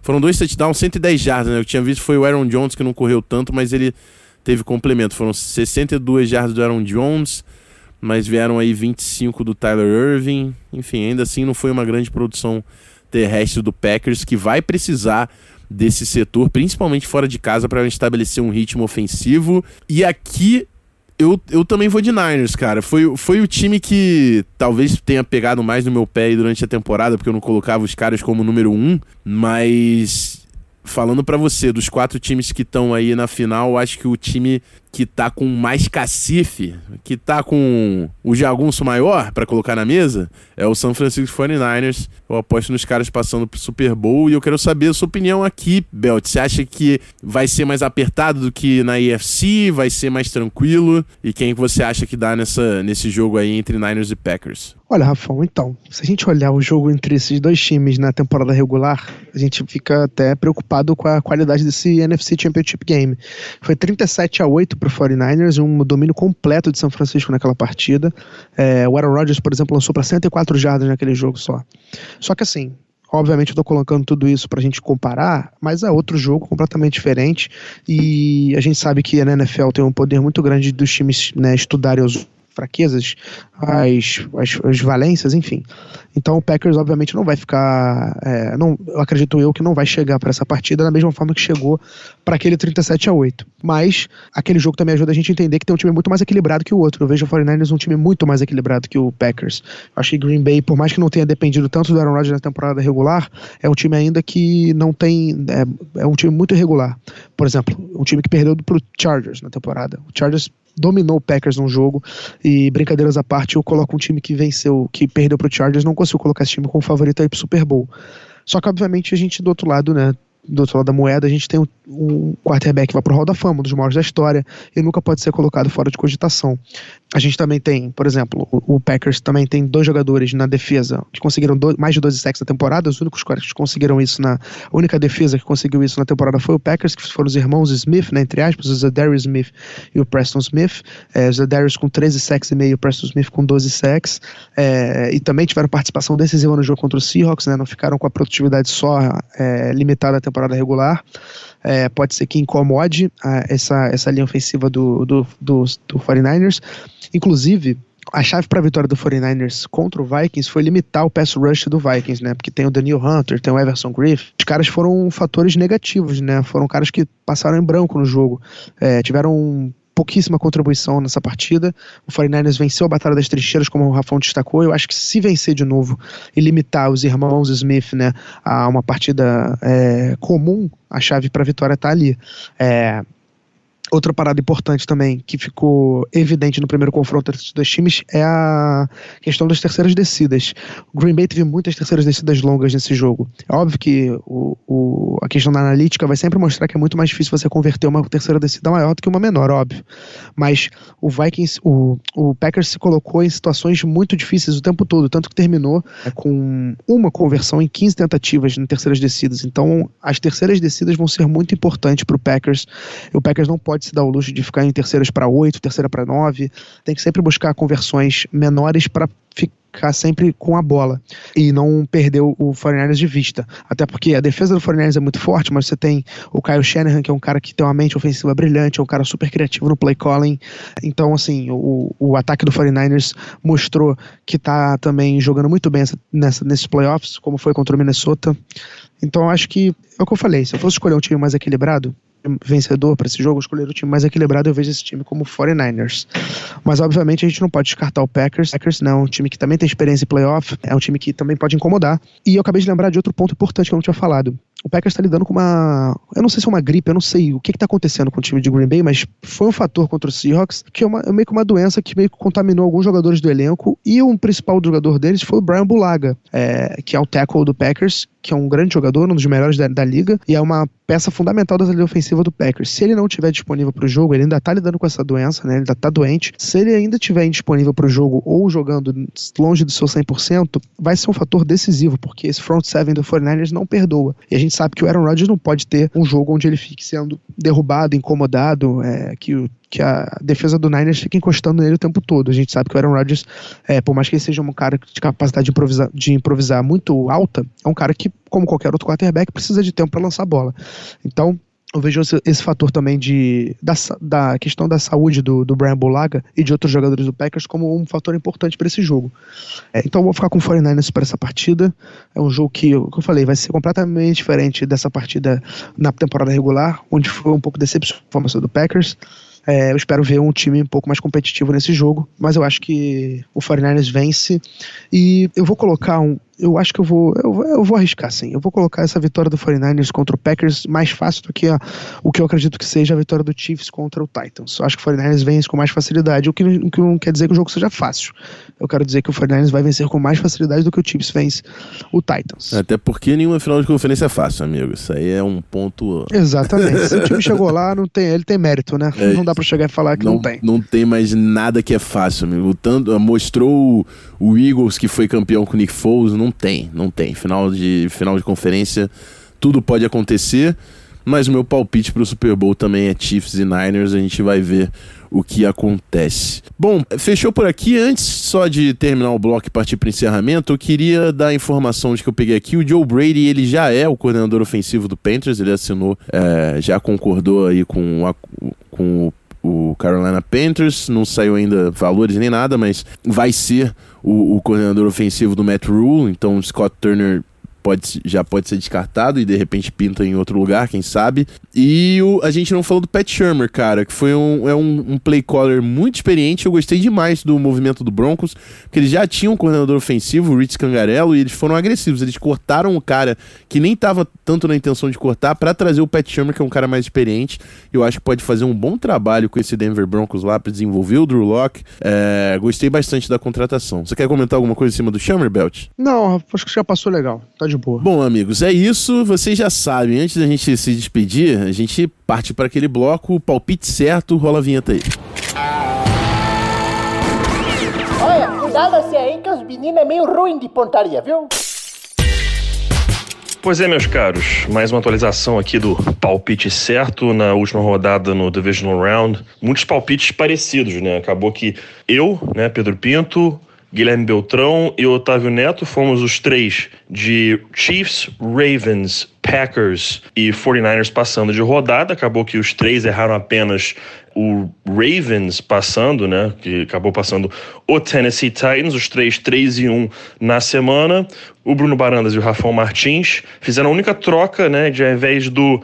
Foram dois touchdowns, 110 jardas, né? Eu tinha visto foi o Aaron Jones que não correu tanto, mas ele teve complemento. Foram 62 jardas do Aaron Jones, mas vieram aí 25 do Tyler Irving. Enfim, ainda assim não foi uma grande produção terrestre do Packers, que vai precisar desse setor, principalmente fora de casa, para estabelecer um ritmo ofensivo. E aqui eu, eu também vou de Niners, cara. Foi, foi o time que talvez tenha pegado mais no meu pé durante a temporada, porque eu não colocava os caras como número um, mas falando para você, dos quatro times que estão aí na final, acho que o time que tá com mais cacife, que tá com o jagunço maior para colocar na mesa, é o San Francisco 49ers. Eu aposto nos caras passando pro Super Bowl e eu quero saber a sua opinião aqui, Belt. Você acha que vai ser mais apertado do que na EFC? Vai ser mais tranquilo? E quem você acha que dá nessa, nesse jogo aí entre Niners e Packers? Olha, Rafão, então, se a gente olhar o jogo entre esses dois times na temporada regular, a gente fica até preocupado com a qualidade desse NFC Championship Game. Foi 37 a 8 para o 49ers, um domínio completo de São Francisco naquela partida. É, o Aaron Rodgers, por exemplo, lançou para 104 jardas naquele jogo só. Só que assim, Obviamente, eu tô colocando tudo isso pra gente comparar, mas é outro jogo completamente diferente. E a gente sabe que a NFL tem um poder muito grande dos times né, estudarem os fraquezas, as, as, as, valências, enfim. Então o Packers obviamente não vai ficar, é, não, eu acredito eu que não vai chegar para essa partida da mesma forma que chegou para aquele 37 a 8. Mas aquele jogo também ajuda a gente a entender que tem um time muito mais equilibrado que o outro. Eu vejo o 49ers um time muito mais equilibrado que o Packers. Acho que Green Bay, por mais que não tenha dependido tanto do Aaron Rodgers na temporada regular, é um time ainda que não tem, é, é um time muito irregular. Por exemplo, um time que perdeu pro Chargers na temporada. O Chargers dominou o Packers num jogo e brincadeiras à parte, eu coloco um time que venceu, que perdeu pro Chargers, não consigo colocar esse time como favorito aí pro Super Bowl. Só que obviamente a gente do outro lado, né, do outro lado da moeda, a gente tem um, quarterback que vai pro Hall da Fama, um dos maiores da história, e nunca pode ser colocado fora de cogitação. A gente também tem, por exemplo, o, Packers também tem dois jogadores na defesa que conseguiram do, mais de 12 sacks na temporada, os únicos que conseguiram isso na. A única defesa que conseguiu isso na temporada foi o Packers, que foram os irmãos Smith, né, entre aspas, o Zadarius Smith e o Preston Smith. É, o Zadarius com 13 sacks e meio, o Preston Smith com 12 sacks. É, e também tiveram participação decisiva no jogo contra o Seahawks, né, não ficaram com a produtividade só é, limitada à temporada regular. É, pode ser que incomode a, essa, essa linha ofensiva do, do, do, do 49ers. Inclusive, a chave para a vitória do 49ers contra o Vikings foi limitar o pass rush do Vikings, né? Porque tem o Daniel Hunter, tem o Everson Griff. Os caras foram fatores negativos, né? Foram caras que passaram em branco no jogo. É, tiveram pouquíssima contribuição nessa partida. O 49ers venceu a Batalha das Trincheiras, como o Rafão destacou. Eu acho que se vencer de novo e limitar os irmãos Smith né, a uma partida é, comum, a chave para a vitória está ali. É, Outra parada importante também, que ficou evidente no primeiro confronto entre os dois times, é a questão das terceiras descidas. O Green Bay teve muitas terceiras descidas longas nesse jogo. É óbvio que o, o, a questão da analítica vai sempre mostrar que é muito mais difícil você converter uma terceira descida maior do que uma menor, óbvio. Mas o Vikings, o, o Packers se colocou em situações muito difíceis o tempo todo, tanto que terminou com uma conversão em 15 tentativas em terceiras descidas. Então, as terceiras descidas vão ser muito importantes para o Packers. O Packers não pode pode se dar o luxo de ficar em terceiras para oito, terceira para nove. Tem que sempre buscar conversões menores para ficar sempre com a bola e não perder o 49 de vista. Até porque a defesa do 49 é muito forte, mas você tem o Kyle Shanahan, que é um cara que tem uma mente ofensiva brilhante, é um cara super criativo no play calling. Então, assim, o, o ataque do 49ers mostrou que tá também jogando muito bem essa, nessa, nesses playoffs, como foi contra o Minnesota. Então, acho que é o que eu falei. Se eu fosse escolher um time mais equilibrado, vencedor para esse jogo, escolher o time mais equilibrado, eu vejo esse time como 49ers. Mas obviamente a gente não pode descartar o Packers. Packers não, é um time que também tem experiência em playoff, é um time que também pode incomodar. E eu acabei de lembrar de outro ponto importante que eu não tinha falado o Packers está lidando com uma. Eu não sei se é uma gripe, eu não sei o que está acontecendo com o time de Green Bay, mas foi um fator contra o Seahawks, que é, uma, é meio que uma doença que meio que contaminou alguns jogadores do elenco, e o principal jogador deles foi o Brian Bulaga, é, que é o tackle do Packers, que é um grande jogador, um dos melhores da, da liga, e é uma peça fundamental da linha ofensiva do Packers. Se ele não estiver disponível para o jogo, ele ainda está lidando com essa doença, né? Ele ainda está doente. Se ele ainda estiver indisponível para o jogo ou jogando longe do seu 100%, vai ser um fator decisivo, porque esse front seven do 49ers não perdoa. E a gente sabe que o Aaron Rodgers não pode ter um jogo onde ele fique sendo derrubado, incomodado, é, que o que a defesa do Niners fica encostando nele o tempo todo. A gente sabe que o Aaron Rodgers, é, por mais que ele seja um cara de capacidade de improvisar, de improvisar muito alta, é um cara que, como qualquer outro quarterback, precisa de tempo para lançar a bola. Então, eu vejo esse, esse, fator também de, da, da questão da saúde do, do Brian Bulaga e de outros jogadores do Packers como um fator importante para esse jogo. É, então vou ficar com o 49ers para essa partida. É um jogo que, como eu falei, vai ser completamente diferente dessa partida na temporada regular, onde foi um pouco decepcionante a formação do Packers. É, eu espero ver um time um pouco mais competitivo nesse jogo, mas eu acho que o 49ers vence. E eu vou colocar um, eu acho que eu vou, eu, eu, vou arriscar sim. Eu vou colocar essa vitória do 49ers contra o Packers mais fácil do que a, o que eu acredito que seja a vitória do Chiefs contra o Titans. Eu acho que o 49ers vence com mais facilidade, o que, o que não quer dizer que o jogo seja fácil. Eu quero dizer que o 49ers vai vencer com mais facilidade do que o Chiefs vence o Titans. Até porque nenhuma final de conferência é fácil, amigo. Isso aí é um ponto. Exatamente. Se o time chegou lá, não tem, ele tem mérito, né? É, não dá para chegar e falar que não, não, tem. Não tem mais nada que é fácil, amigo. Tanto, mostrou o, o Eagles que foi campeão com o Nick Foles, não tem, não tem. Final de, final de conferência, tudo pode acontecer. Mas o meu palpite para o Super Bowl também é Chiefs e Niners. A gente vai ver o que acontece. Bom, fechou por aqui. Antes só de terminar o bloco e partir para o encerramento, eu queria dar a informação de que eu peguei aqui. O Joe Brady, ele já é o coordenador ofensivo do Panthers. Ele assinou, é, já concordou aí com, a, com o, o Carolina Panthers. Não saiu ainda valores nem nada, mas vai ser o, o coordenador ofensivo do Matt Rule, então Scott Turner pode, já pode ser descartado e de repente pinta em outro lugar, quem sabe. E o, a gente não falou do Pat Shermer, cara, que foi um, é um, um play caller muito experiente. Eu gostei demais do movimento do Broncos, porque eles já tinham um coordenador ofensivo, o Rich Cangarello, e eles foram agressivos. Eles cortaram o cara que nem estava tanto na intenção de cortar para trazer o Pat Shermer, que é um cara mais experiente. Eu acho que pode fazer um bom trabalho com esse Denver Broncos lá para desenvolver o Drew Locke. É, gostei bastante da contratação. Você quer comentar alguma coisa em cima do Shermer, Belt? Não, acho que já passou legal. Tá de boa. Bom, amigos, é isso. Vocês já sabem. Antes da gente se despedir, a gente parte para aquele bloco. O palpite certo, rola a vinheta aí. Olha, cuidado-se aí que os meninos é meio ruim de pontaria, viu? Pois é, meus caros, mais uma atualização aqui do palpite certo na última rodada no Divisional Round. Muitos palpites parecidos, né? Acabou que eu, né, Pedro Pinto, Guilherme Beltrão e Otávio Neto fomos os três de Chiefs, Ravens, Packers e 49ers passando de rodada. Acabou que os três erraram apenas o Ravens passando, né? Que acabou passando o Tennessee Titans, os três 3 e 1 na semana. O Bruno Barandas e o Rafael Martins fizeram a única troca, né? De ao invés do uh,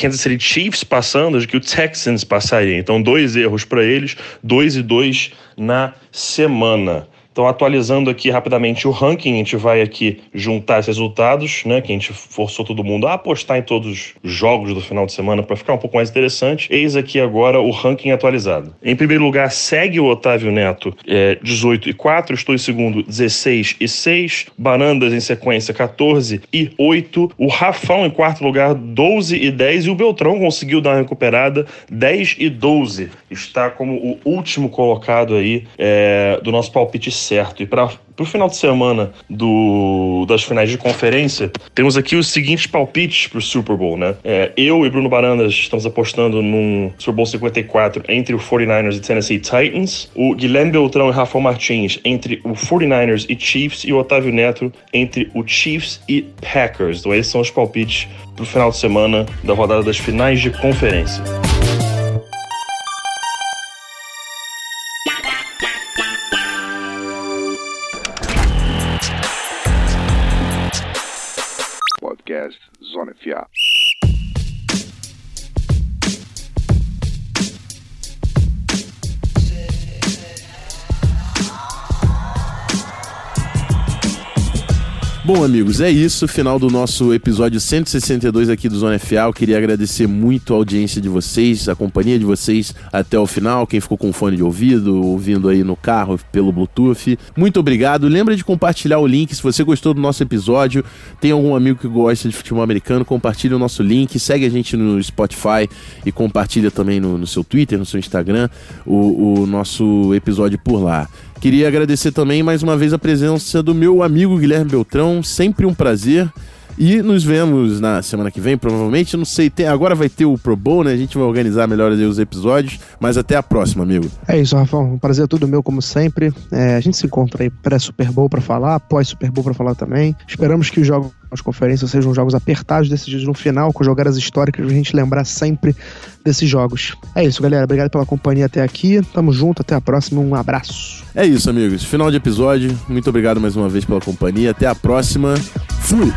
Kansas City Chiefs passando, de que o Texans passaria. Então, dois erros para eles, 2 e 2 na semana. Então, atualizando aqui rapidamente o ranking, a gente vai aqui juntar esses resultados, né? Que a gente forçou todo mundo a apostar em todos os jogos do final de semana para ficar um pouco mais interessante. Eis aqui agora o ranking atualizado. Em primeiro lugar, segue o Otávio Neto, é, 18 e 4. Estou em segundo, 16 e 6. Barandas em sequência, 14 e 8. O Rafão em quarto lugar, 12 e 10. E o Beltrão conseguiu dar uma recuperada, 10 e 12. Está como o último colocado aí é, do nosso palpite certo. E para o final de semana do, das finais de conferência, temos aqui os seguintes palpites para o Super Bowl, né? É, eu e Bruno Barandas estamos apostando num Super Bowl 54 entre o 49ers e Tennessee Titans, o Guilherme Beltrão e Rafael Martins entre o 49ers e Chiefs e o Otávio Neto entre o Chiefs e Packers. Então esses são os palpites para o final de semana da rodada das finais de conferência. Bom, amigos, é isso. Final do nosso episódio 162 aqui do Zona FA. Eu queria agradecer muito a audiência de vocês, a companhia de vocês até o final. Quem ficou com fone de ouvido, ouvindo aí no carro pelo Bluetooth. Muito obrigado. Lembra de compartilhar o link se você gostou do nosso episódio. Tem algum amigo que gosta de futebol americano, compartilhe o nosso link. Segue a gente no Spotify e compartilha também no, no seu Twitter, no seu Instagram, o, o nosso episódio por lá. Queria agradecer também mais uma vez a presença do meu amigo Guilherme Beltrão, sempre um prazer. E nos vemos na semana que vem, provavelmente. Não sei, tem, agora vai ter o Pro Bowl, né? A gente vai organizar melhor os episódios. Mas até a próxima, amigo. É isso, Rafão. Um prazer é tudo meu, como sempre. É, a gente se encontra aí pré-Super Bowl pra falar, pós-Super Bowl pra falar também. Esperamos que os jogos as conferências sejam jogos apertados, decididos no final, com jogadas históricas, pra gente lembrar sempre desses jogos. É isso, galera. Obrigado pela companhia até aqui. Tamo junto, até a próxima. Um abraço. É isso, amigos. Final de episódio. Muito obrigado mais uma vez pela companhia. Até a próxima. Fui!